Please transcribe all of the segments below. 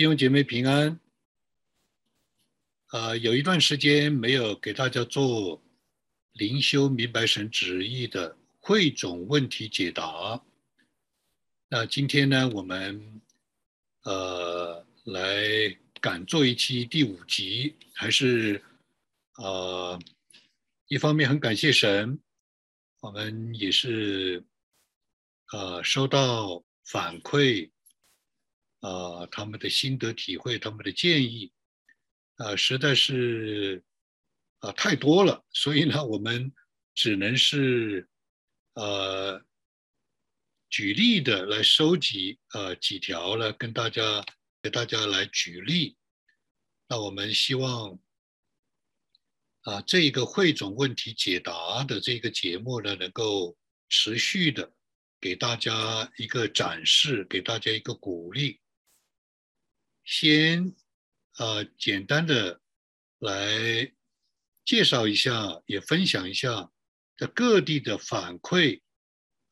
弟兄姐妹平安。呃，有一段时间没有给大家做灵修明白神旨意的汇总问题解答。那今天呢，我们呃来赶做一期第五集，还是呃一方面很感谢神，我们也是呃收到反馈。啊，他们的心得体会，他们的建议，啊，实在是啊太多了，所以呢，我们只能是呃举例的来收集呃几条呢，跟大家给大家来举例。那我们希望啊，这一个汇总问题解答的这个节目呢，能够持续的给大家一个展示，给大家一个鼓励。先，呃，简单的来介绍一下，也分享一下在各地的反馈，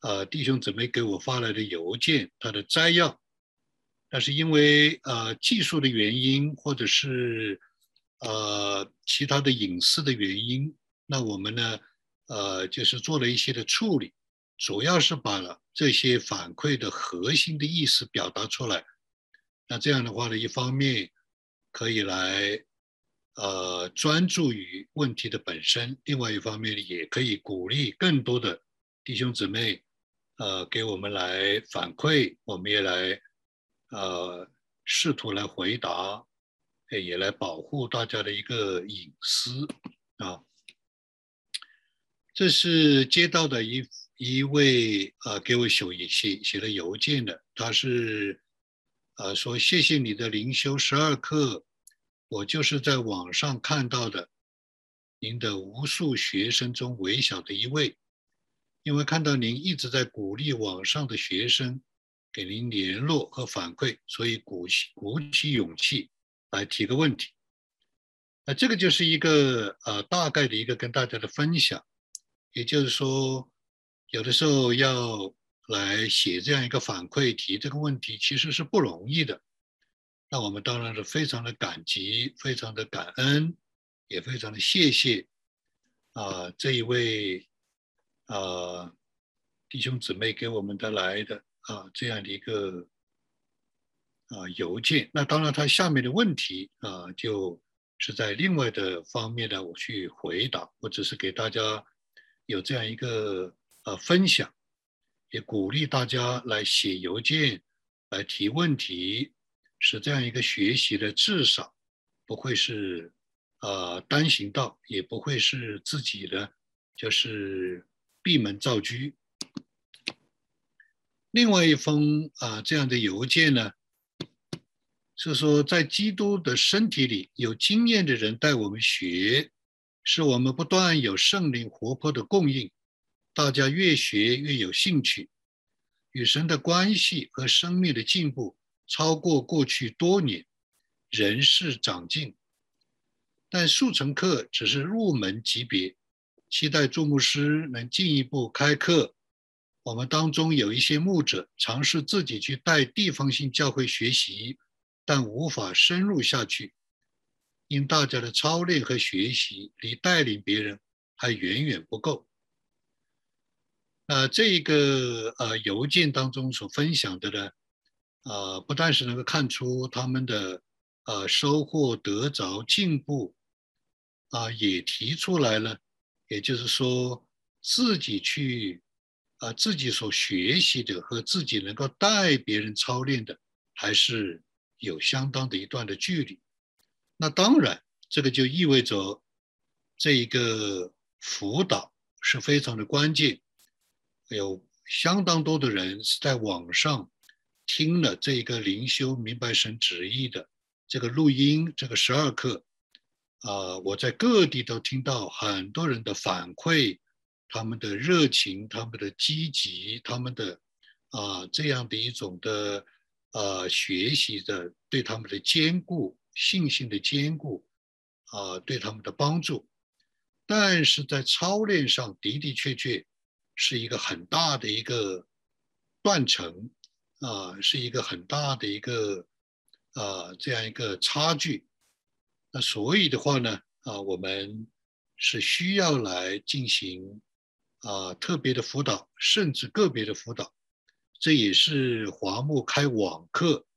呃，弟兄姊妹给我发来的邮件，它的摘要。但是因为呃技术的原因，或者是呃其他的隐私的原因，那我们呢，呃，就是做了一些的处理，主要是把这些反馈的核心的意思表达出来。那这样的话呢，一方面可以来呃专注于问题的本身，另外一方面也可以鼓励更多的弟兄姊妹呃给我们来反馈，我们也来呃试图来回答，也来保护大家的一个隐私啊。这是接到的一一位呃给我写写写的邮件的，他是。呃，说谢谢你的灵修十二课，我就是在网上看到的，您的无数学生中微小的一位，因为看到您一直在鼓励网上的学生给您联络和反馈，所以鼓起鼓起勇气来提个问题。那这个就是一个呃大概的一个跟大家的分享，也就是说，有的时候要。来写这样一个反馈，提这个问题其实是不容易的。那我们当然是非常的感激，非常的感恩，也非常的谢谢啊这一位啊弟兄姊妹给我们的来的啊这样的一个啊邮件。那当然，他下面的问题啊就是在另外的方面呢，我去回答，我只是给大家有这样一个呃分享。也鼓励大家来写邮件，来提问题，使这样一个学习的至少不会是呃单行道，也不会是自己的就是闭门造车。另外一封啊这样的邮件呢，是说在基督的身体里有经验的人带我们学，使我们不断有圣灵活泼的供应。大家越学越有兴趣，与神的关系和生命的进步超过过去多年，人事长进。但速成课只是入门级别，期待祝牧师能进一步开课。我们当中有一些牧者尝试自己去带地方性教会学习，但无法深入下去，因大家的操练和学习离带领别人还远远不够。呃，这一个呃邮件当中所分享的呢，呃，不但是能够看出他们的呃收获得着进步，啊，也提出来了，也就是说自己去啊自己所学习的和自己能够带别人操练的，还是有相当的一段的距离。那当然，这个就意味着这一个辅导是非常的关键。有相当多的人是在网上听了这一个灵修明白神旨意的这个录音，这个十二课，啊，我在各地都听到很多人的反馈，他们的热情，他们的积极，他们的啊这样的一种的呃学习的对他们的坚固信心的坚固啊对他们的帮助，但是在操练上的的确确。是一个很大的一个断层，啊，是一个很大的一个啊这样一个差距。那所以的话呢，啊，我们是需要来进行啊特别的辅导，甚至个别的辅导。这也是华木开网课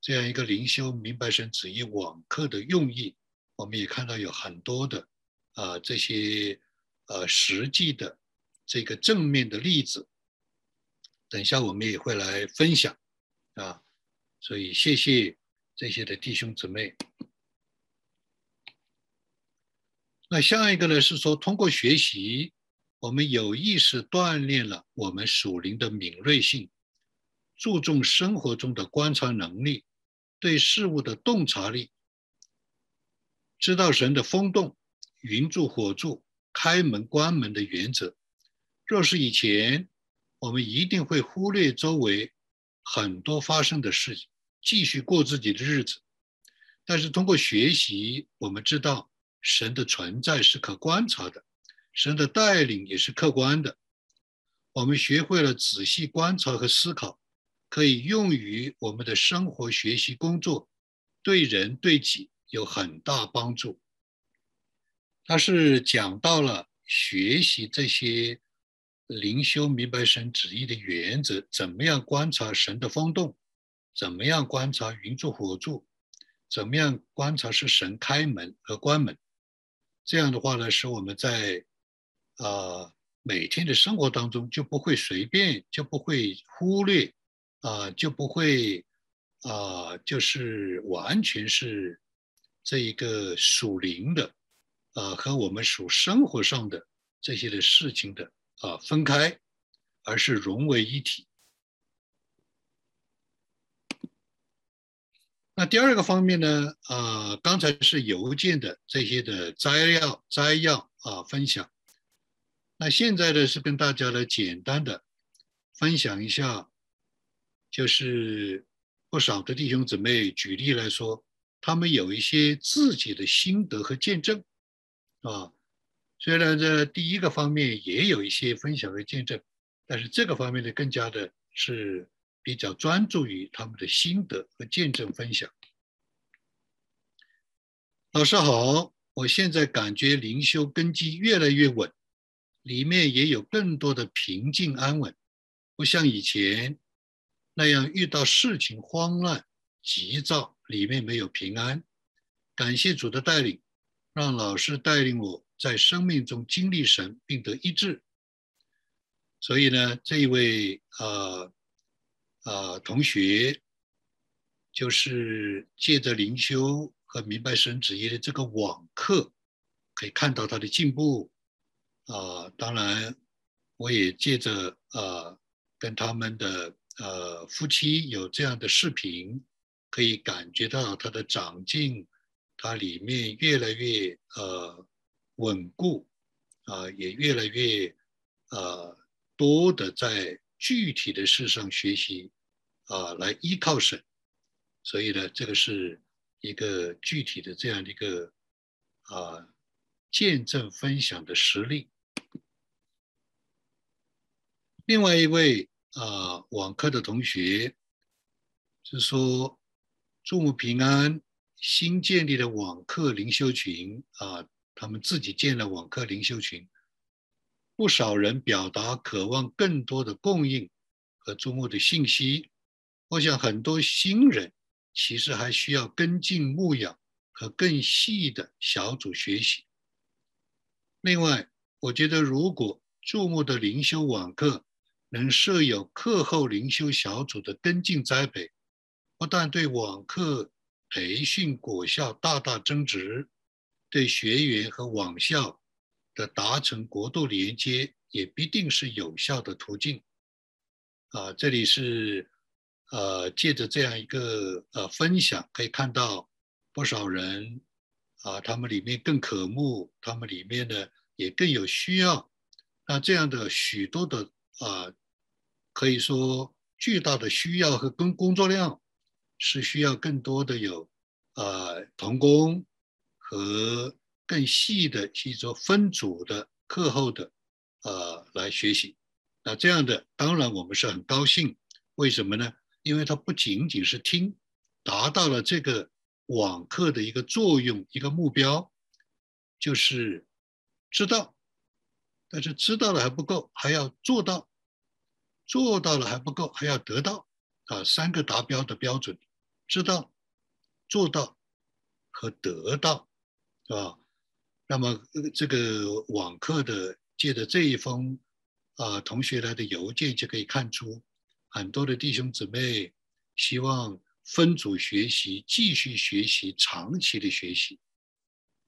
这样一个灵修明白神旨意网课的用意。我们也看到有很多的啊这些呃实际的这个正面的例子，等一下我们也会来分享啊。所以谢谢这些的弟兄姊妹。那下一个呢是说，通过学习，我们有意识锻炼了我们属灵的敏锐性，注重生活中的观察能力，对事物的洞察力，知道神的风动、云柱火柱、开门关门的原则。若是以前，我们一定会忽略周围很多发生的事情，继续过自己的日子。但是通过学习，我们知道。神的存在是可观察的，神的带领也是客观的。我们学会了仔细观察和思考，可以用于我们的生活、学习、工作，对人对己有很大帮助。他是讲到了学习这些灵修明白神旨意的原则，怎么样观察神的风动，怎么样观察云柱火柱，怎么样观察是神开门和关门。这样的话呢，使我们在啊每天的生活当中就不会随便，就不会忽略，啊就不会啊就是完全是这一个属灵的啊和我们属生活上的这些的事情的啊分开，而是融为一体。那第二个方面呢？啊，刚才是邮件的这些的摘要摘要啊分享。那现在呢是跟大家来简单的分享一下，就是不少的弟兄姊妹举例来说，他们有一些自己的心得和见证啊。虽然这第一个方面也有一些分享和见证，但是这个方面呢更加的是。比较专注于他们的心得和见证分享。老师好，我现在感觉灵修根基越来越稳，里面也有更多的平静安稳，不像以前那样遇到事情慌乱急躁，里面没有平安。感谢主的带领，让老师带领我在生命中经历神，并得医治。所以呢，这一位呃。呃，同学，就是借着灵修和明白神旨意的这个网课，可以看到他的进步。啊，当然，我也借着呃跟他们的呃夫妻有这样的视频，可以感觉到他的长进，他里面越来越呃稳固，啊，也越来越呃多的在。具体的事上学习，啊，来依靠神，所以呢，这个是一个具体的这样的一个啊见证分享的实例。另外一位啊网课的同学是说，祝母平安新建立的网课灵修群啊，他们自己建了网课灵修群。不少人表达渴望更多的供应和注目的信息。我想很多新人其实还需要跟进牧养和更细的小组学习。另外，我觉得如果注目的灵修网课能设有课后灵修小组的跟进栽培，不但对网课培训果效大大增值，对学员和网校。的达成国度连接也必定是有效的途径，啊，这里是呃借着这样一个呃分享，可以看到不少人啊，他们里面更渴慕，他们里面呢也更有需要，那这样的许多的啊，可以说巨大的需要和工工作量，是需要更多的有呃童工和。更细的去做分组的课后的，呃，来学习。那这样的，当然我们是很高兴。为什么呢？因为它不仅仅是听，达到了这个网课的一个作用，一个目标，就是知道，但是知道了还不够，还要做到，做到了还不够，还要得到啊，三个达标的标准：知道、做到和得到，是吧？那么这个网课的借着这一封啊同学来的邮件就可以看出，很多的弟兄姊妹希望。分组学习，继续学习，长期的学习，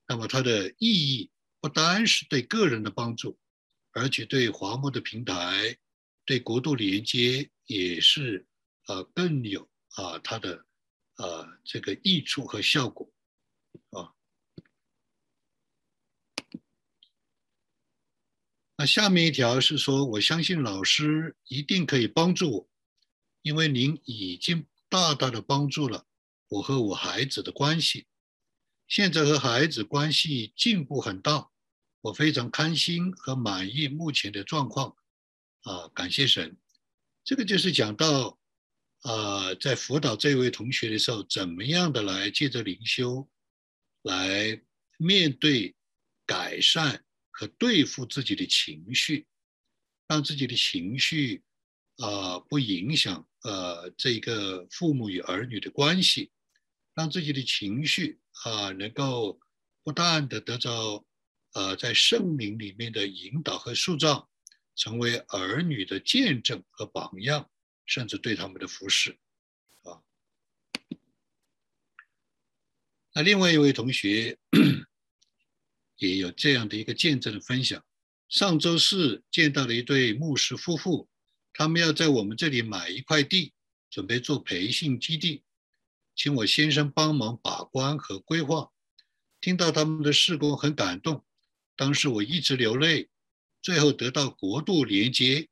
那么它的意义不单是对个人的帮助，而且对华木的平台、对国度连接也是呃更有啊它的呃这个益处和效果啊。那下面一条是说，我相信老师一定可以帮助我，因为您已经。大大的帮助了我和我孩子的关系，现在和孩子关系进步很大，我非常开心和满意目前的状况，啊，感谢神。这个就是讲到，啊，在辅导这位同学的时候，怎么样的来借着灵修，来面对、改善和对付自己的情绪，让自己的情绪。啊，不影响呃这个父母与儿女的关系，让自己的情绪啊能够不断的得到呃在圣灵里面的引导和塑造，成为儿女的见证和榜样，甚至对他们的服侍啊。那另外一位同学也有这样的一个见证的分享，上周四见到了一对牧师夫妇。他们要在我们这里买一块地，准备做培训基地，请我先生帮忙把关和规划。听到他们的事工很感动，当时我一直流泪。最后得到国度连接，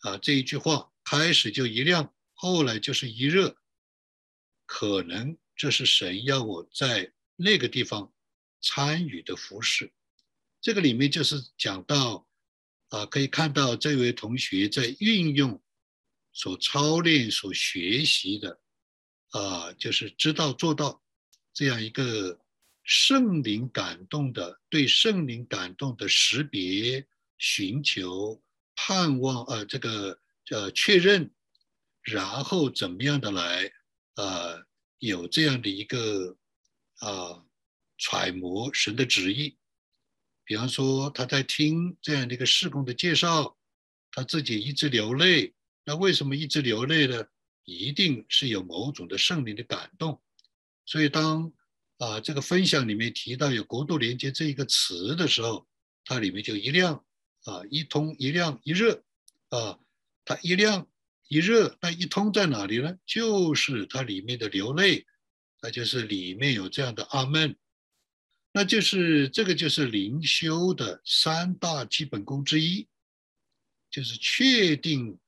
啊，这一句话开始就一亮，后来就是一热。可能这是神要我在那个地方参与的服饰。这个里面就是讲到。啊，可以看到这位同学在运用所操练、所学习的，啊，就是知道做到这样一个圣灵感动的、对圣灵感动的识别、寻求、盼望，啊，这个呃确认，然后怎么样的来，呃，有这样的一个啊揣摩神的旨意。比方说，他在听这样的一个事工的介绍，他自己一直流泪。那为什么一直流泪呢？一定是有某种的圣灵的感动。所以，当啊这个分享里面提到有“国度连接”这一个词的时候，它里面就一亮啊，一通一亮一热啊，它一亮一热，那一通在哪里呢？就是它里面的流泪，那就是里面有这样的阿门。那就是这个就是灵修的三大基本功之一，就是确定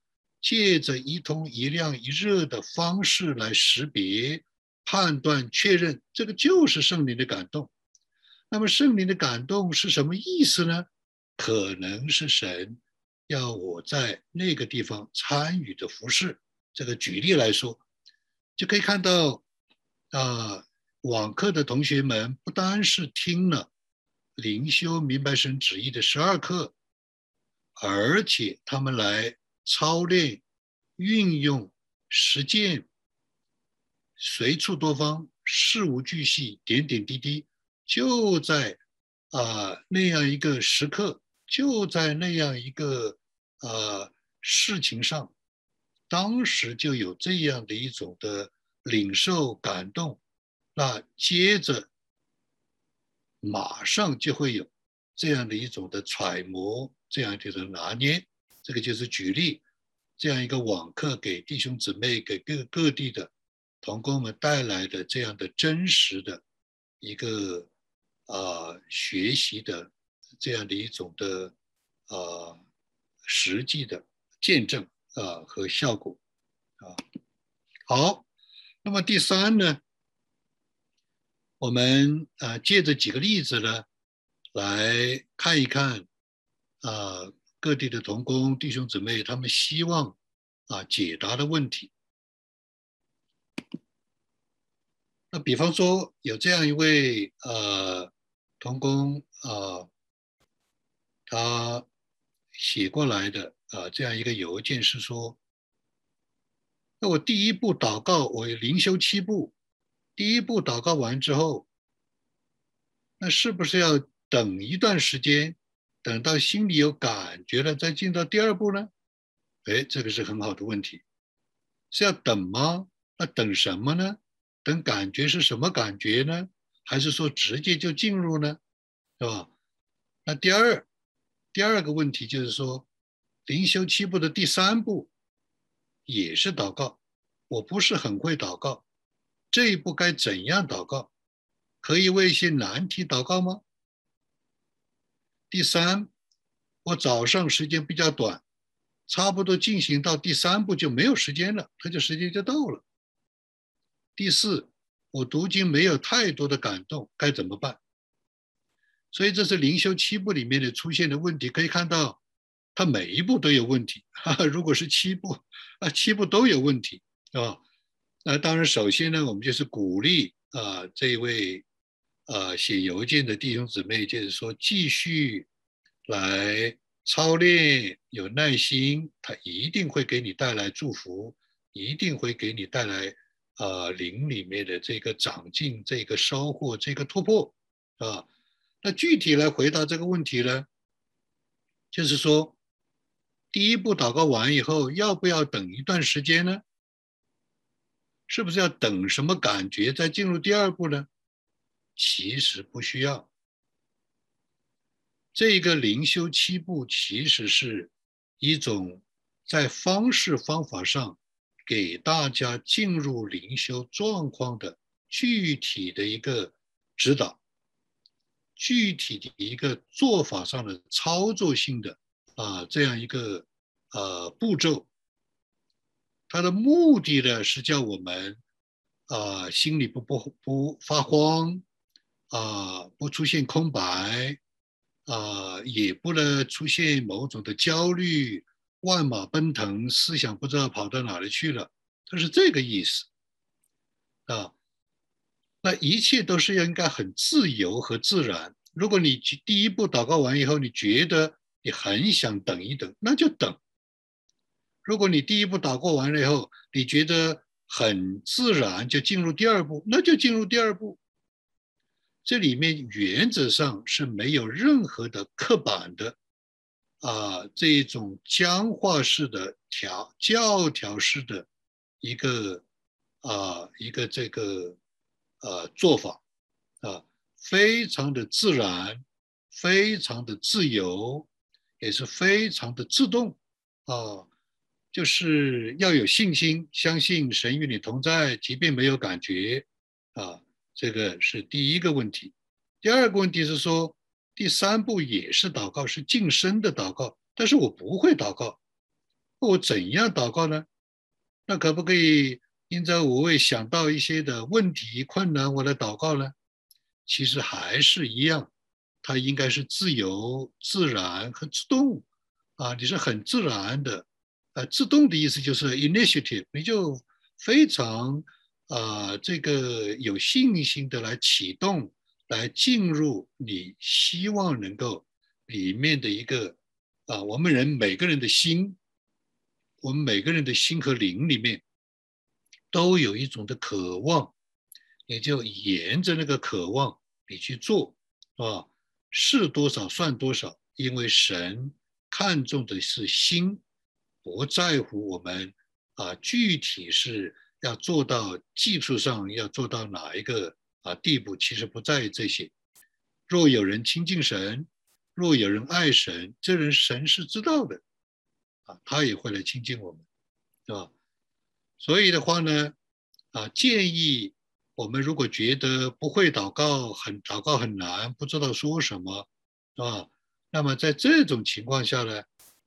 借着一通一亮一热的方式来识别、判断、确认，这个就是圣灵的感动。那么圣灵的感动是什么意思呢？可能是神要我在那个地方参与的服饰。这个举例来说，就可以看到啊。网课的同学们不单是听了灵修明白神旨意的十二课，而且他们来操练、运用、实践，随处多方、事无巨细、点点滴滴，就在啊那样一个时刻，就在那样一个呃事情上，当时就有这样的一种的领受感动。那接着，马上就会有这样的一种的揣摩，这样的一种拿捏。这个就是举例，这样一个网课给弟兄姊妹、给各各地的同工们带来的这样的真实的一个啊学习的这样的一种的啊实际的见证啊和效果啊。好，那么第三呢？我们啊，借着几个例子呢，来看一看啊，各地的同工弟兄姊妹他们希望啊解答的问题。那比方说有这样一位呃童工啊，他写过来的啊这样一个邮件是说，那我第一步祷告，我灵修七步，第一步祷告完之后，那是不是要等一段时间，等到心里有感觉了再进到第二步呢？哎，这个是很好的问题，是要等吗？那等什么呢？等感觉是什么感觉呢？还是说直接就进入呢？是吧？那第二，第二个问题就是说，灵修七步的第三步也是祷告。我不是很会祷告，这一步该怎样祷告？可以为一些难题祷告吗？第三，我早上时间比较短，差不多进行到第三步就没有时间了，它就时间就到了。第四，我读经没有太多的感动，该怎么办？所以这是灵修七步里面的出现的问题。可以看到，它每一步都有问题。哈哈，如果是七步，啊，七步都有问题，是吧？那当然，首先呢，我们就是鼓励啊，这位啊写邮件的弟兄姊妹，就是说继续来操练，有耐心，他一定会给你带来祝福，一定会给你带来。啊，灵里面的这个长进、这个收获、这个突破，啊，那具体来回答这个问题呢？就是说，第一步祷告完以后，要不要等一段时间呢？是不是要等什么感觉再进入第二步呢？其实不需要。这个灵修七步其实是一种在方式方法上。给大家进入灵修状况的具体的一个指导，具体的一个做法上的操作性的啊这样一个呃步骤，它的目的呢是叫我们啊心里不不不发慌啊不出现空白啊也不能出现某种的焦虑。万马奔腾，思想不知道跑到哪里去了，它是这个意思啊。那一切都是应该很自由和自然。如果你第一步祷告完以后，你觉得你很想等一等，那就等。如果你第一步打过完了以后，你觉得很自然，就进入第二步，那就进入第二步。这里面原则上是没有任何的刻板的。啊，这一种僵化式的调教条式的一个啊一个这个呃做法啊，非常的自然，非常的自由，也是非常的自动啊，就是要有信心，相信神与你同在，即便没有感觉啊，这个是第一个问题。第二个问题是说。第三步也是祷告，是晋升的祷告。但是我不会祷告，我怎样祷告呢？那可不可以因着我会想到一些的问题、困难，我来祷告呢？其实还是一样，它应该是自由、自然和自动啊！你是很自然的，呃，自动的意思就是 initiative，你就非常啊这个有信心的来启动。来进入你希望能够里面的一个啊，我们人每个人的心，我们每个人的心和灵里面都有一种的渴望，也就沿着那个渴望你去做啊，是多少算多少，因为神看重的是心，不在乎我们啊具体是要做到技术上要做到哪一个。啊，地步其实不在于这些。若有人亲近神，若有人爱神，这人神是知道的，啊，他也会来亲近我们，是吧？所以的话呢，啊，建议我们如果觉得不会祷告，很祷告很难，不知道说什么，是吧？那么在这种情况下呢，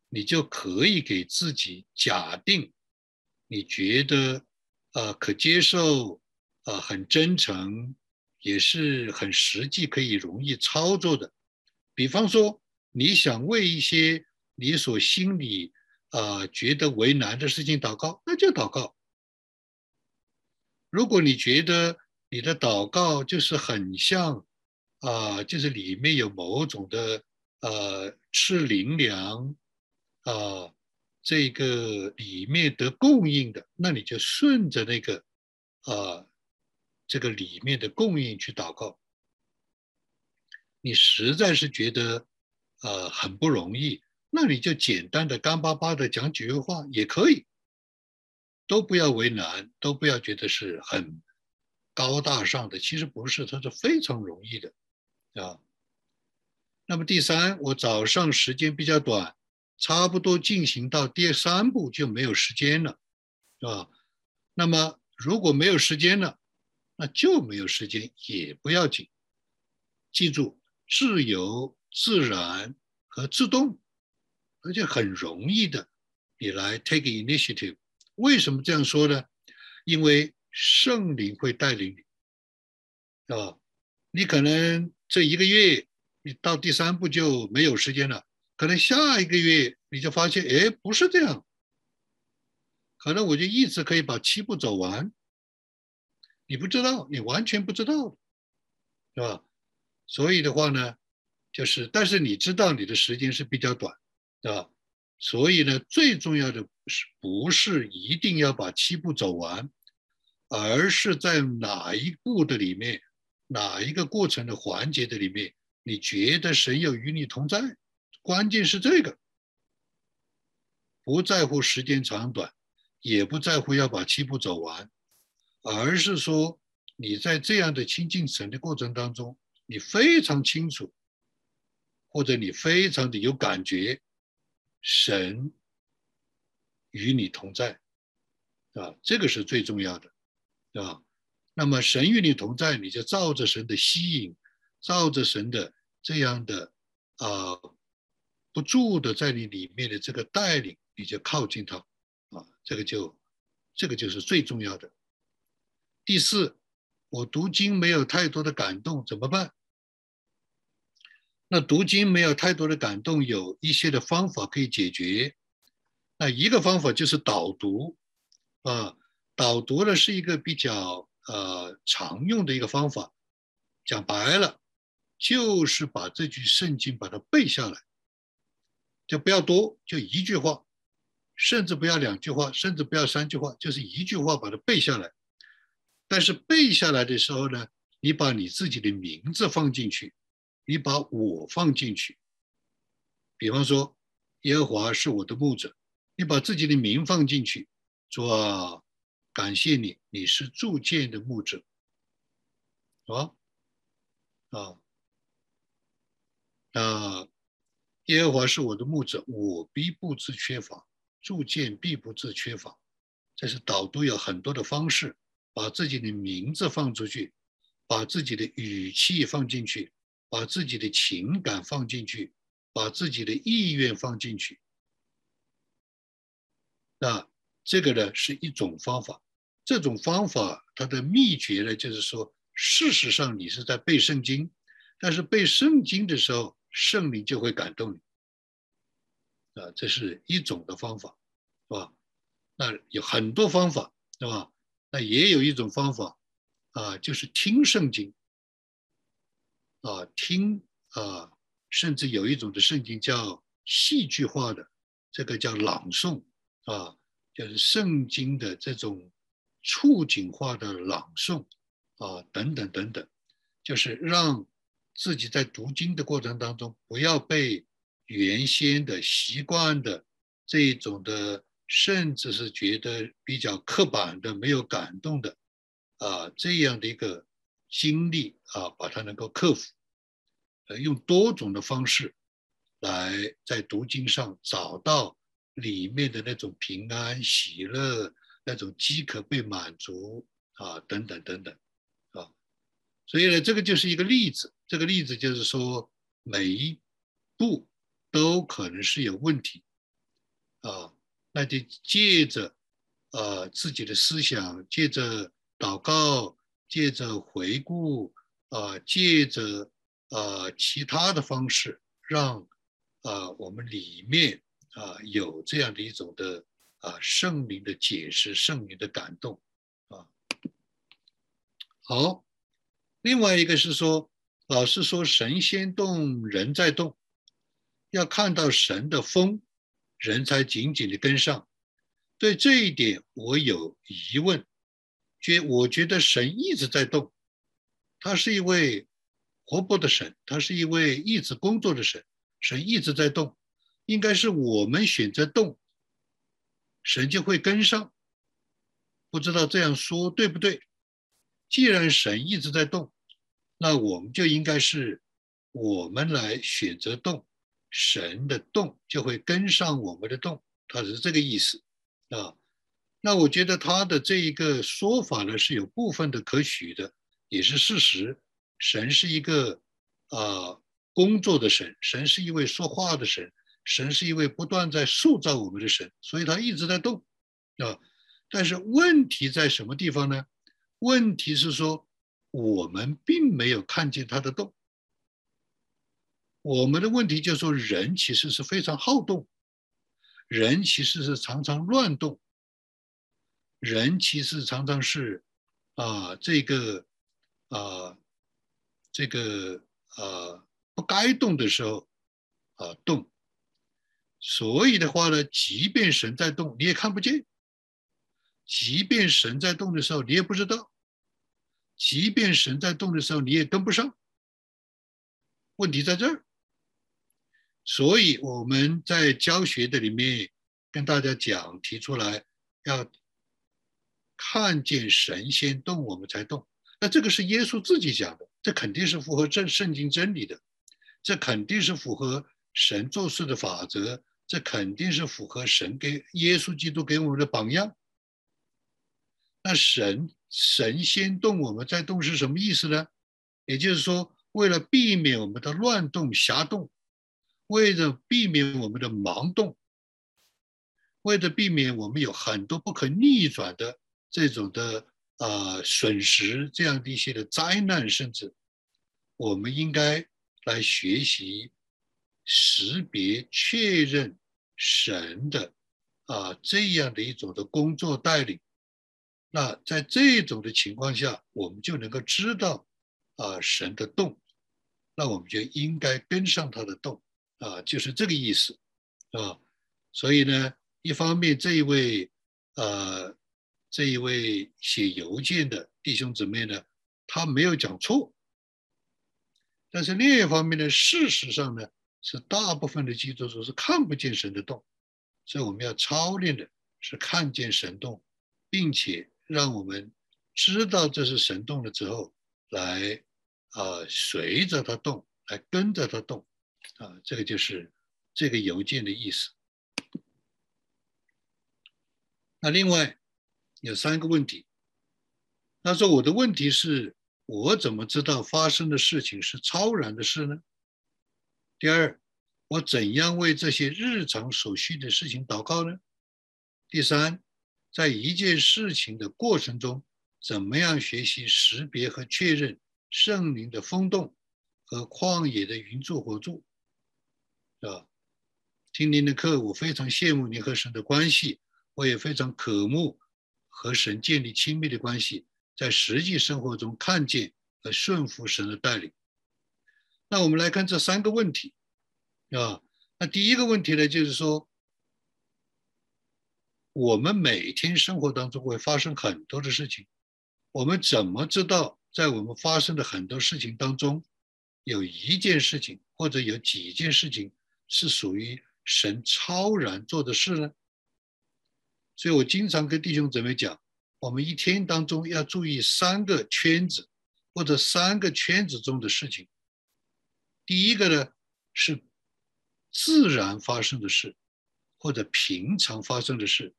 你就可以给自己假定，你觉得呃可接受，呃很真诚。也是很实际，可以容易操作的。比方说，你想为一些你所心里啊觉得为难的事情祷告，那就祷告。如果你觉得你的祷告就是很像啊，就是里面有某种的呃吃灵粮啊，这个里面得供应的，那你就顺着那个啊这个里面的供应去祷告。你实在是觉得呃很不容易，那你就简单的干巴巴的讲几句话也可以，都不要为难，都不要觉得是很。高大上的其实不是，它是非常容易的，啊。那么第三，我早上时间比较短，差不多进行到第三步就没有时间了，是吧？那么如果没有时间了，那就没有时间也不要紧。记住，自由、自然和自动，而且很容易的，你来 take initiative。为什么这样说呢？因为。圣灵会带领你，是吧？你可能这一个月，你到第三步就没有时间了。可能下一个月你就发现，哎，不是这样。可能我就一直可以把七步走完。你不知道，你完全不知道，是吧？所以的话呢，就是，但是你知道你的时间是比较短，是吧？所以呢，最重要的是不是一定要把七步走完？而是在哪一步的里面，哪一个过程的环节的里面，你觉得神有与你同在？关键是这个，不在乎时间长短，也不在乎要把七步走完，而是说你在这样的亲近神的过程当中，你非常清楚，或者你非常的有感觉，神与你同在，啊，这个是最重要的。啊，那么神与你同在，你就照着神的吸引，照着神的这样的啊不住的在你里面的这个带领，你就靠近他啊，这个就这个就是最重要的。第四，我读经没有太多的感动怎么办？那读经没有太多的感动，有一些的方法可以解决。那一个方法就是导读啊。导读呢是一个比较呃常用的一个方法，讲白了就是把这句圣经把它背下来，就不要多，就一句话，甚至不要两句话，甚至不要三句话，就是一句话把它背下来。但是背下来的时候呢，你把你自己的名字放进去，你把我放进去。比方说，耶和华是我的牧者，你把自己的名放进去，说。感谢你，你是铸剑的牧者，啊啊啊！耶和华是我的牧者，我必不知缺乏，铸剑必不知缺乏。这是导读有很多的方式，把自己的名字放出去，把自己的语气放进去，把自己的情感放进去，把自己的意愿放进去。那这个呢，是一种方法。这种方法，它的秘诀呢，就是说，事实上你是在背圣经，但是背圣经的时候，圣灵就会感动你，啊，这是一种的方法，是吧？那有很多方法，是吧？那也有一种方法，啊，就是听圣经，啊，听啊，甚至有一种的圣经叫戏剧化的，这个叫朗诵，啊，就是圣经的这种。触景化的朗诵啊，等等等等，就是让自己在读经的过程当中，不要被原先的习惯的这一种的，甚至是觉得比较刻板的、没有感动的啊这样的一个经历啊，把它能够克服，呃，用多种的方式来在读经上找到里面的那种平安喜乐。那种饥渴被满足啊，等等等等，所以呢，这个就是一个例子。这个例子就是说，每一步都可能是有问题啊，那就借着呃自己的思想，借着祷告，借着回顾啊，借着呃其他的方式，让啊我们里面啊有这样的一种的。啊，圣灵的解释，圣灵的感动，啊，好，另外一个是说，老是说神先动，人在动，要看到神的风，人才紧紧的跟上。对这一点我有疑问，觉我觉得神一直在动，他是一位活泼的神，他是一位一直工作的神，神一直在动，应该是我们选择动，神就会跟上。不知道这样说对不对？既然神一直在动，那我们就应该是我们来选择动，神的动就会跟上我们的动，他是这个意思。啊，那我觉得他的这一个说法呢是有部分的可取的，也是事实。神是一个啊工作的神，神是一位说话的神，神是一位不断在塑造我们的神，所以他一直在动啊。但是问题在什么地方呢？问题是说我们并没有看见他的动。我们的问题就是说人其实是非常好动。人其实是常常乱动，人其实常常是啊，这个啊，这个啊，不该动的时候啊动。所以的话呢，即便神在动，你也看不见；即便神在动的时候，你也不知道；即便神在动的时候，你也跟不上。问题在这儿。所以我们在教学的里面跟大家讲，提出来要看见神仙动，我们才动。那这个是耶稣自己讲的，这肯定是符合正圣经真理的，这肯定是符合神做事的法则，这肯定是符合神给耶稣基督给我们的榜样。那神神仙动，我们在动是什么意思呢？也就是说，为了避免我们的乱动、瞎动。为了避免我们的盲动，为了避免我们有很多不可逆转的这种的啊损失，这样的一些的灾难，甚至我们应该来学习识别、确认神的啊这样的一种的工作带领。那在这种的情况下，我们就能够知道啊神的动，那我们就应该跟上他的动。啊，就是这个意思，啊，所以呢，一方面这一位，呃，这一位写邮件的弟兄姊妹呢，他没有讲错，但是另一方面呢，事实上呢，是大部分的基督徒是看不见神的动，所以我们要操练的是看见神动，并且让我们知道这是神动了之后，来啊，随着他动，来跟着他动。啊，这个就是这个邮件的意思。那另外有三个问题。他说：“我的问题是，我怎么知道发生的事情是超然的事呢？第二，我怎样为这些日常所需的事情祷告呢？第三，在一件事情的过程中，怎么样学习识别和确认圣灵的风动和旷野的云柱火柱？”啊，听您的课，我非常羡慕您和神的关系，我也非常渴慕和神建立亲密的关系，在实际生活中看见和顺服神的带领。那我们来看这三个问题，啊，那第一个问题呢，就是说，我们每天生活当中会发生很多的事情，我们怎么知道在我们发生的很多事情当中，有一件事情或者有几件事情？是属于神超然做的事呢，所以我经常跟弟兄姊妹讲，我们一天当中要注意三个圈子或者三个圈子中的事情。第一个呢是自然发生的事，或者平常发生的事，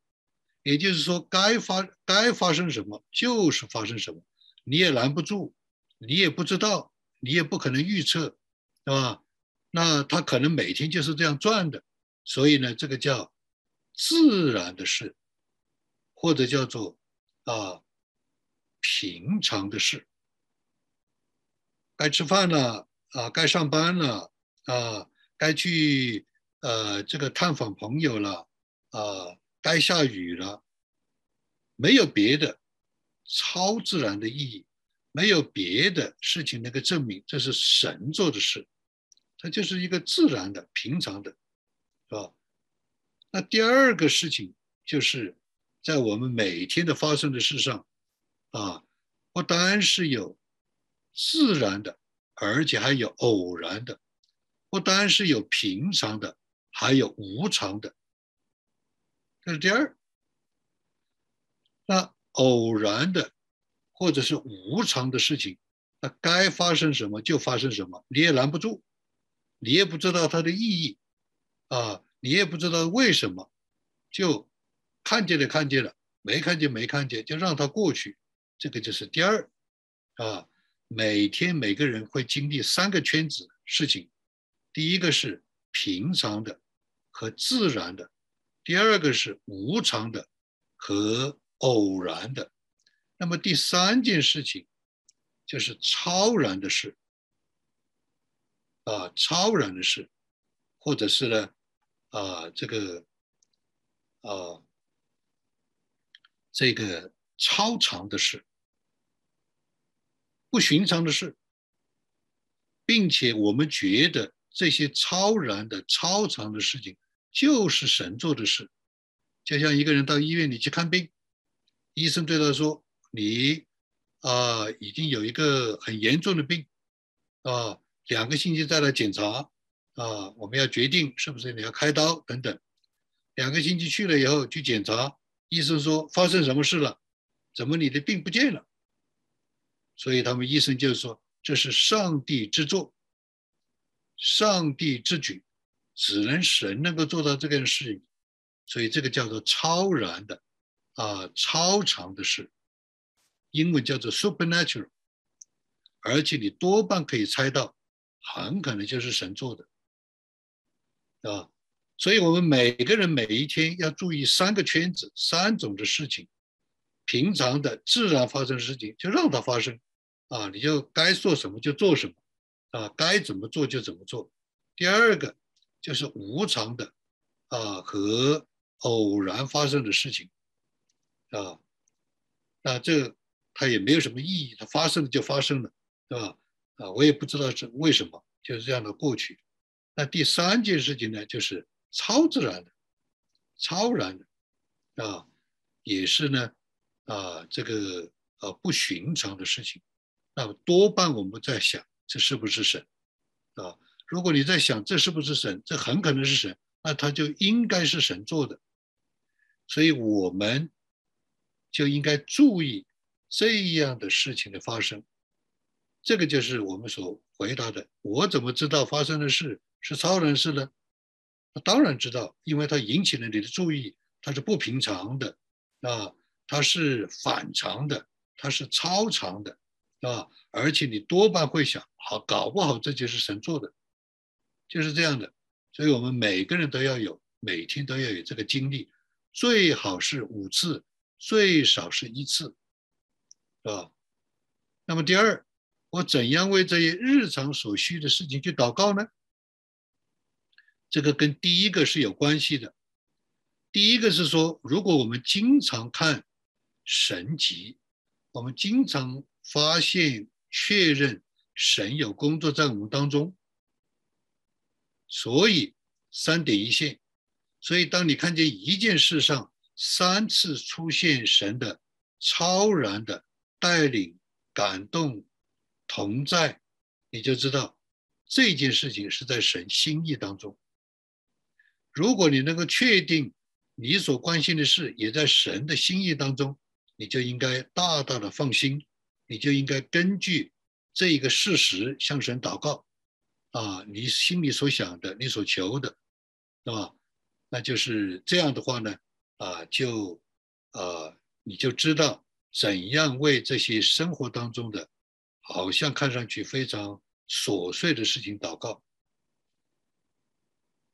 也就是说该发该发生什么就是发生什么，你也拦不住，你也不知道，你也不可能预测，是吧？那他可能每天就是这样转的，所以呢，这个叫自然的事，或者叫做啊平常的事。该吃饭了啊，该上班了啊，该去呃这个探访朋友了啊，该下雨了，没有别的超自然的意义，没有别的事情能够证明这是神做的事，它就是一个自然的、平常的，是吧？那第二个事情就是在我们每天的发生的事上，啊，不单是有自然的，而且还有偶然的；不单是有平常的，还有无常的。这是第二。那偶然的。或者是无常的事情，那该发生什么就发生什么，你也拦不住，你也不知道它的意义，啊，你也不知道为什么，就看见了看见了，没看见没看见，就让它过去。这个就是第二，啊，每天每个人会经历三个圈子事情，第一个是平常的和自然的，第二个是无常的和偶然的。那么第三件事情就是超然的事啊，超然的事，或者是呢啊这个啊这个超常的事，不寻常的事，并且我们觉得这些超然的、超常的事情就是神做的事，就像一个人到医院里去看病，医生对他说。你啊，已经有一个很严重的病啊，两个星期再来检查啊，我们要决定是不是你要开刀等等。两个星期去了以后去检查，医生说发生什么事了？怎么你的病不见了？所以他们医生就说这是上帝之作，上帝之举，只能神能够做到这件事情，所以这个叫做超然的啊，超常的事。英文叫做 supernatural，而且你多半可以猜到，很可能就是神做的，啊，所以我们每个人每一天要注意三个圈子，三种的事情，平常的自然发生的事情就让它发生，啊，你就该做什么就做什么，啊，该怎么做就怎么做。第二个就是无常的，啊和偶然发生的事情，啊，那这。它也没有什么意义，它发生了就发生了，对吧？啊，我也不知道是为什么，就是这样的过去。那第三件事情呢，就是超自然的、超然的，啊，也是呢，啊，这个啊不寻常的事情。那么多半我们在想，这是不是神？如果你在想这是不是神，这很可能是神，那它就应该是神做的。所以我们就应该注意。这样的事情的发生，这个就是我们所回答的。我怎么知道发生的事是超人事呢？当然知道，因为它引起了你的注意，它是不平常的啊，它是反常的，它是超常的啊，而且你多半会想，好，搞不好这就是神做的，就是这样的。所以我们每个人都要有，每天都要有这个经历，最好是五次，最少是一次。啊，那么第二，我怎样为这些日常所需的事情去祷告呢？这个跟第一个是有关系的。第一个是说，如果我们经常看神迹，我们经常发现、确认神有工作在我们当中，所以三点一线。所以，当你看见一件事上三次出现神的超然的。带领、感动、同在，你就知道这件事情是在神心意当中。如果你能够确定你所关心的事也在神的心意当中，你就应该大大的放心，你就应该根据这一个事实向神祷告。啊，你心里所想的，你所求的，是吧？那就是这样的话呢，啊，就啊，你就知道。怎样为这些生活当中的，好像看上去非常琐碎的事情祷告？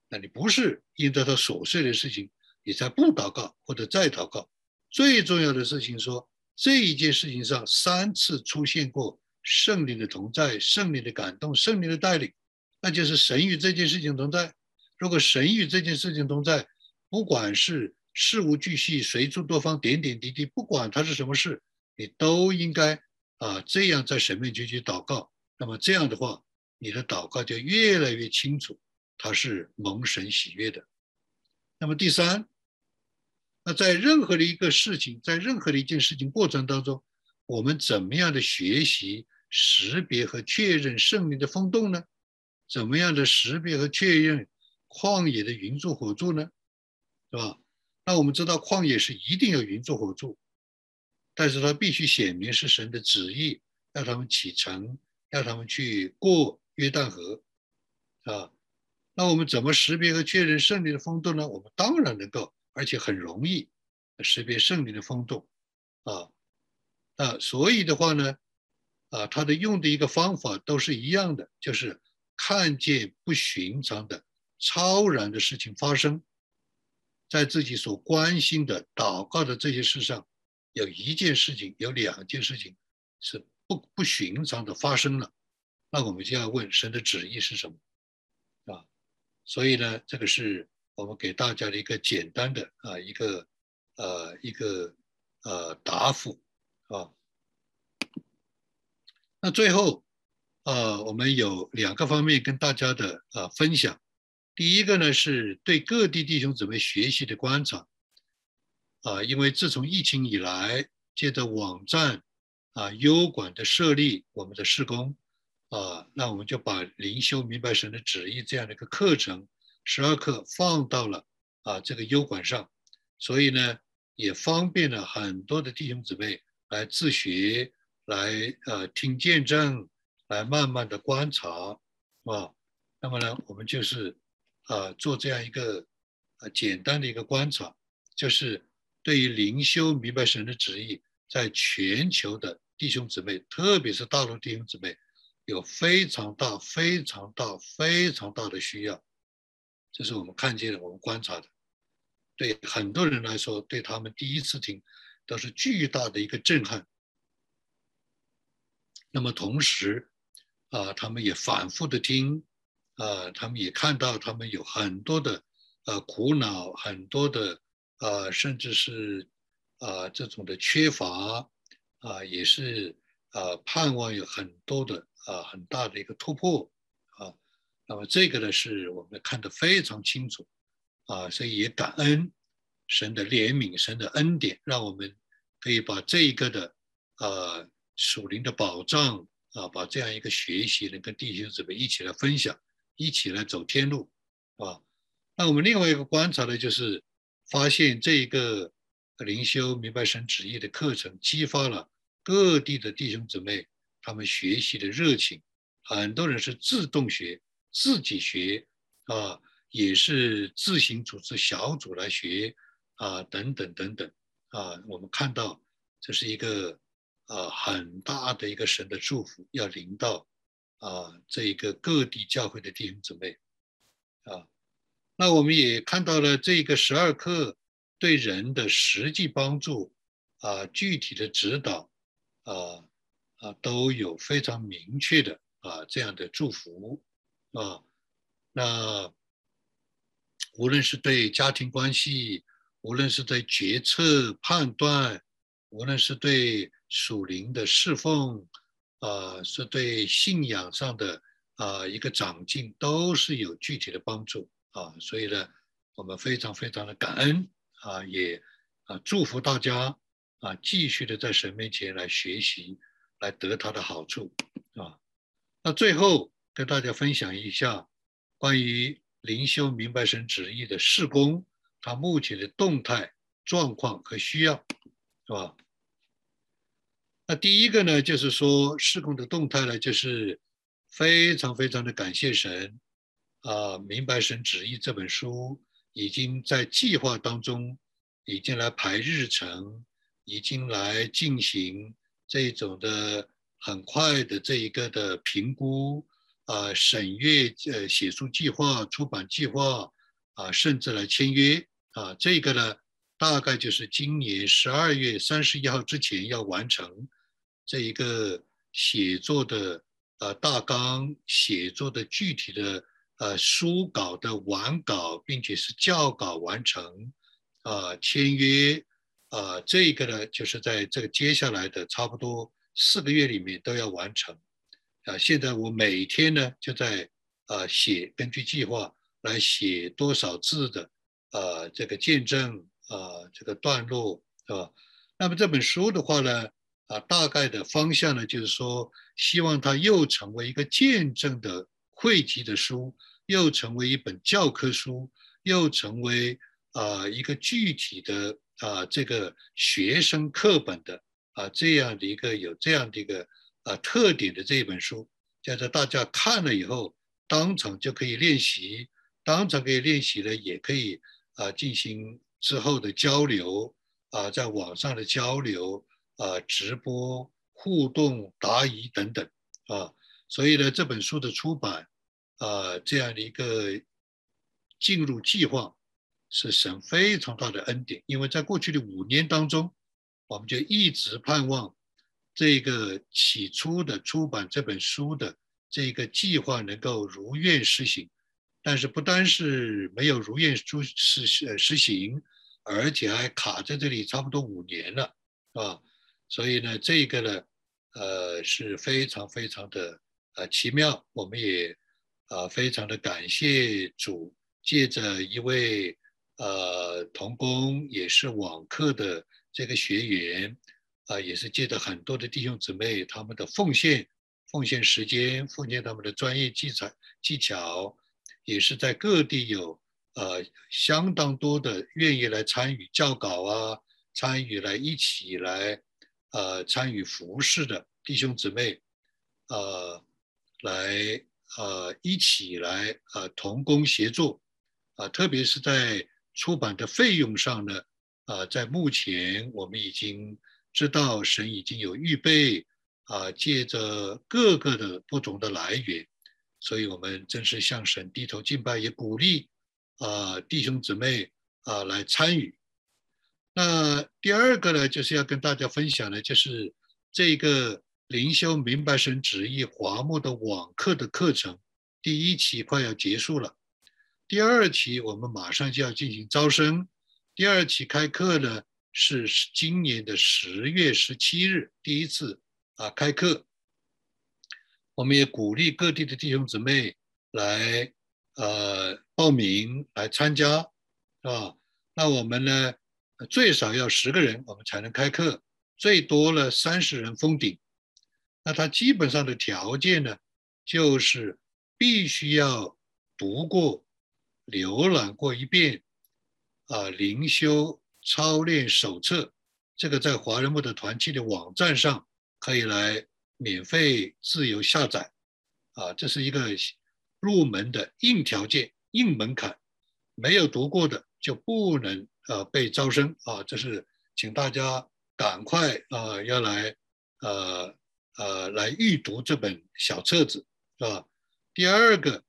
那你不是因着他琐碎的事情，你才不祷告或者再祷告？最重要的事情说，这一件事情上三次出现过圣灵的同在、圣灵的感动、圣灵的带领，那就是神与这件事情同在。如果神与这件事情同在，不管是。事无巨细，随处多方，点点滴滴，不管它是什么事，你都应该啊，这样在神面前去祷告，那么这样的话，你的祷告就越来越清楚，它是蒙神喜悦的。那么第三，那在任何的一个事情，在任何的一件事情过程当中，我们怎么样的学习、识别和确认圣灵的风动呢？怎么样的识别和确认旷野的云柱火柱呢？是吧？那我们知道旷野是一定有云柱火柱，但是它必须显明是神的旨意，要他们启程，要他们去过约旦河，啊。那我们怎么识别和确认圣灵的风度呢？我们当然能够，而且很容易识别圣灵的风度，啊，啊，所以的话呢，啊，它的用的一个方法都是一样的，就是看见不寻常的、超然的事情发生，在自己所关心的、祷告的这些事上，有一件事情、有两件事情是不不寻常的发生了，那我们就要问神的旨意是什么啊。所以呢，这个是我们给大家的一个简单的啊一个呃一个呃答复啊。那最后啊，我们有两个方面跟大家的啊分享。第一个呢，是对各地弟兄姊妹学习的观察啊，因为自从疫情以来，借着网站啊优管的设立，我们的施工。啊，那我们就把灵修明白神的旨意这样的一个课程，十二课放到了啊这个优管上，所以呢也方便了很多的弟兄姊妹来自学，来呃听见证，来慢慢的观察啊。那么呢，我们就是啊做这样一个呃简单的一个观察，就是对于灵修明白神的旨意，在全球的弟兄姊妹，特别是大陆弟兄姊妹。有非常大、非常大、非常大的需要，这是我们看见的、我们观察的。对很多人来说，对他们第一次听都是巨大的一个震撼。那么同时，啊，他们也反复的听，啊，他们也看到他们有很多的呃苦恼，很多的啊，甚至是啊这种的缺乏，啊，也是啊盼望有很多的。啊，很大的一个突破啊，那么这个呢，是我们看得非常清楚啊，所以也感恩神的怜悯、神的恩典，让我们可以把这一个的啊属灵的保障啊，把这样一个学习能跟弟兄姊妹一起来分享，一起来走天路啊。那我们另外一个观察呢，就是发现这一个灵修明白神旨意的课程，激发了各地的弟兄姊妹。他们学习的热情，很多人是自动学、自己学啊，也是自行组织小组来学啊，等等等等啊。我们看到这是一个啊很大的一个神的祝福，要临到啊这一个各地教会的弟兄姊妹啊。那我们也看到了这个十二课对人的实际帮助啊，具体的指导啊。啊，都有非常明确的啊这样的祝福啊，那无论是对家庭关系，无论是对决策判断，无论是对属灵的侍奉啊，是对信仰上的啊一个长进，都是有具体的帮助啊。所以呢，我们非常非常的感恩啊，也啊祝福大家啊，继续的在神面前来学习。来得他的好处啊！那最后跟大家分享一下关于灵修明白神旨意的事工，它目前的动态状况和需要，是吧？那第一个呢，就是说事工的动态呢，就是非常非常的感谢神啊！明白神旨意这本书已经在计划当中，已经来排日程，已经来进行。这种的很快的这一个的评估啊、审阅、呃、写出计划、出版计划啊，甚至来签约啊，这个呢，大概就是今年十二月三十一号之前要完成这一个写作的呃大纲、写作的具体的呃书稿的完稿，并且是校稿完成啊，签约。啊，这个呢，就是在这个接下来的差不多四个月里面都要完成。啊，现在我每天呢就在啊写，根据计划来写多少字的啊这个见证啊这个段落，是吧？那么这本书的话呢，啊大概的方向呢就是说，希望它又成为一个见证的汇集的书，又成为一本教科书，又成为啊一个具体的啊这个学生课本的啊这样的一个有这样的一个。啊，特点的这一本书，叫做大家看了以后，当场就可以练习，当场可以练习呢，也可以啊进行之后的交流啊，在网上的交流啊，直播互动答疑等等啊，所以呢，这本书的出版啊，这样的一个进入计划，是神非常大的恩典，因为在过去的五年当中，我们就一直盼望。这个起初的出版这本书的这个计划能够如愿实行，但是不单是没有如愿出实实实行，而且还卡在这里差不多五年了，啊，所以呢，这个呢，呃，是非常非常的呃奇妙，我们也啊非常的感谢主，借着一位呃童工，也是网课的这个学员。啊，也是借着很多的弟兄姊妹他们的奉献、奉献时间、奉献他们的专业技巧技巧，也是在各地有呃相当多的愿意来参与教稿啊，参与来一起来呃参与服饰的弟兄姊妹，呃，来呃一起来呃同工协作啊，特别是在出版的费用上呢，啊，在目前我们已经。知道神已经有预备啊，借着各个的不同的来源，所以我们真是向神低头敬拜，也鼓励啊弟兄姊妹啊来参与。那第二个呢，就是要跟大家分享的，就是这个灵修明白神旨意华木的网课的课程，第一期快要结束了，第二期我们马上就要进行招生，第二期开课呢。是今年的十月十七日第一次啊开课，我们也鼓励各地的弟兄姊妹来呃报名来参加，啊，那我们呢最少要十个人，我们才能开课，最多了三十人封顶。那它基本上的条件呢，就是必须要读过、浏览过一遍啊灵修。操练手册，这个在华人牧的团契的网站上可以来免费自由下载，啊，这是一个入门的硬条件、硬门槛，没有读过的就不能呃被招生啊，这是请大家赶快啊要来呃呃来预读这本小册子，是吧？第二个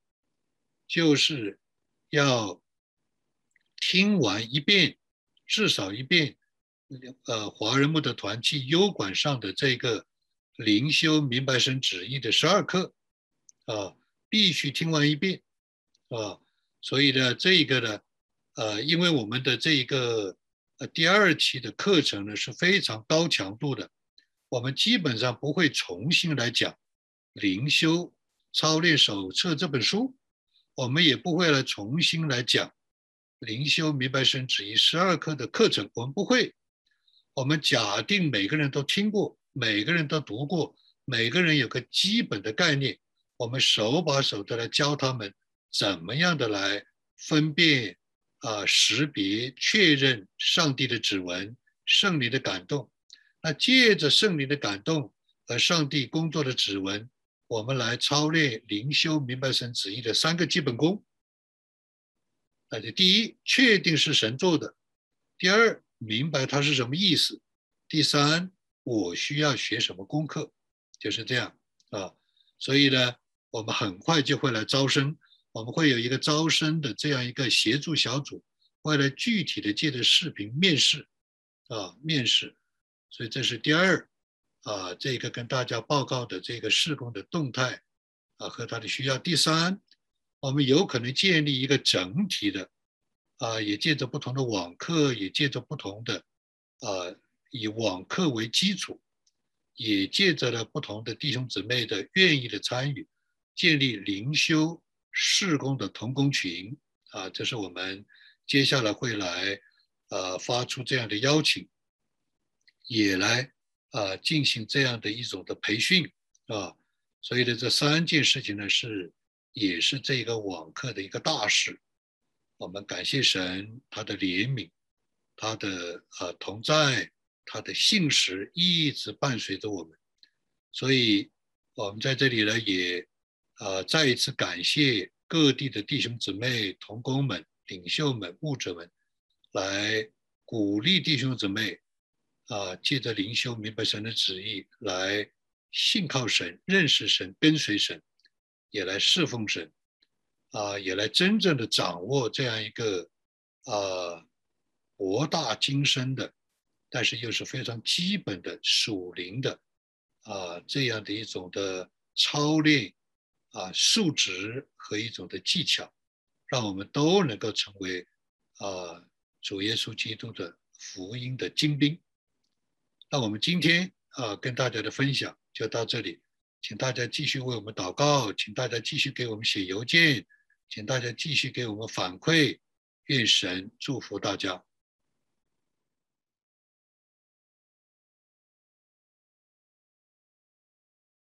就是要听完一遍。至少一遍，呃，华人牧的团契优管上的这个灵修明白神旨意的十二课，啊，必须听完一遍，啊，所以呢，这一个呢，呃，因为我们的这一个呃第二期的课程呢是非常高强度的，我们基本上不会重新来讲灵修操练手册这本书，我们也不会来重新来讲。灵修明白神旨意十二课的课程，我们不会。我们假定每个人都听过，每个人都读过，每个人有个基本的概念。我们手把手的来教他们怎么样的来分辨啊、识别、确认上帝的指纹、圣灵的感动。那借着圣灵的感动和上帝工作的指纹，我们来操练灵修明白神旨意的三个基本功。那就第一，确定是神做的；第二，明白它是什么意思；第三，我需要学什么功课，就是这样啊。所以呢，我们很快就会来招生，我们会有一个招生的这样一个协助小组，会来具体的借着视频面试啊，面试。所以这是第二啊，这个跟大家报告的这个施工的动态啊和他的需要。第三。我们有可能建立一个整体的，啊，也借着不同的网课，也借着不同的，呃，以网课为基础，也借着了不同的弟兄姊妹的愿意的参与，建立灵修事工的同工群啊，这是我们接下来会来呃发出这样的邀请，也来啊进行这样的一种的培训啊，所以呢，这三件事情呢是也是这个网课的一个大事，我们感谢神他的怜悯，他的呃同在。他的信实一直伴随着我们，所以我们在这里呢，也呃再一次感谢各地的弟兄姊妹、同工们、领袖们、牧者们，来鼓励弟兄姊妹啊，借着灵修明白神的旨意，来信靠神、认识神、跟随神，也来侍奉神，啊，也来真正的掌握这样一个啊博大精深的。但是又是非常基本的属灵的啊，这样的一种的操练啊，数值和一种的技巧，让我们都能够成为啊主耶稣基督的福音的精兵。那我们今天啊跟大家的分享就到这里，请大家继续为我们祷告，请大家继续给我们写邮件，请大家继续给我们反馈，愿神祝福大家。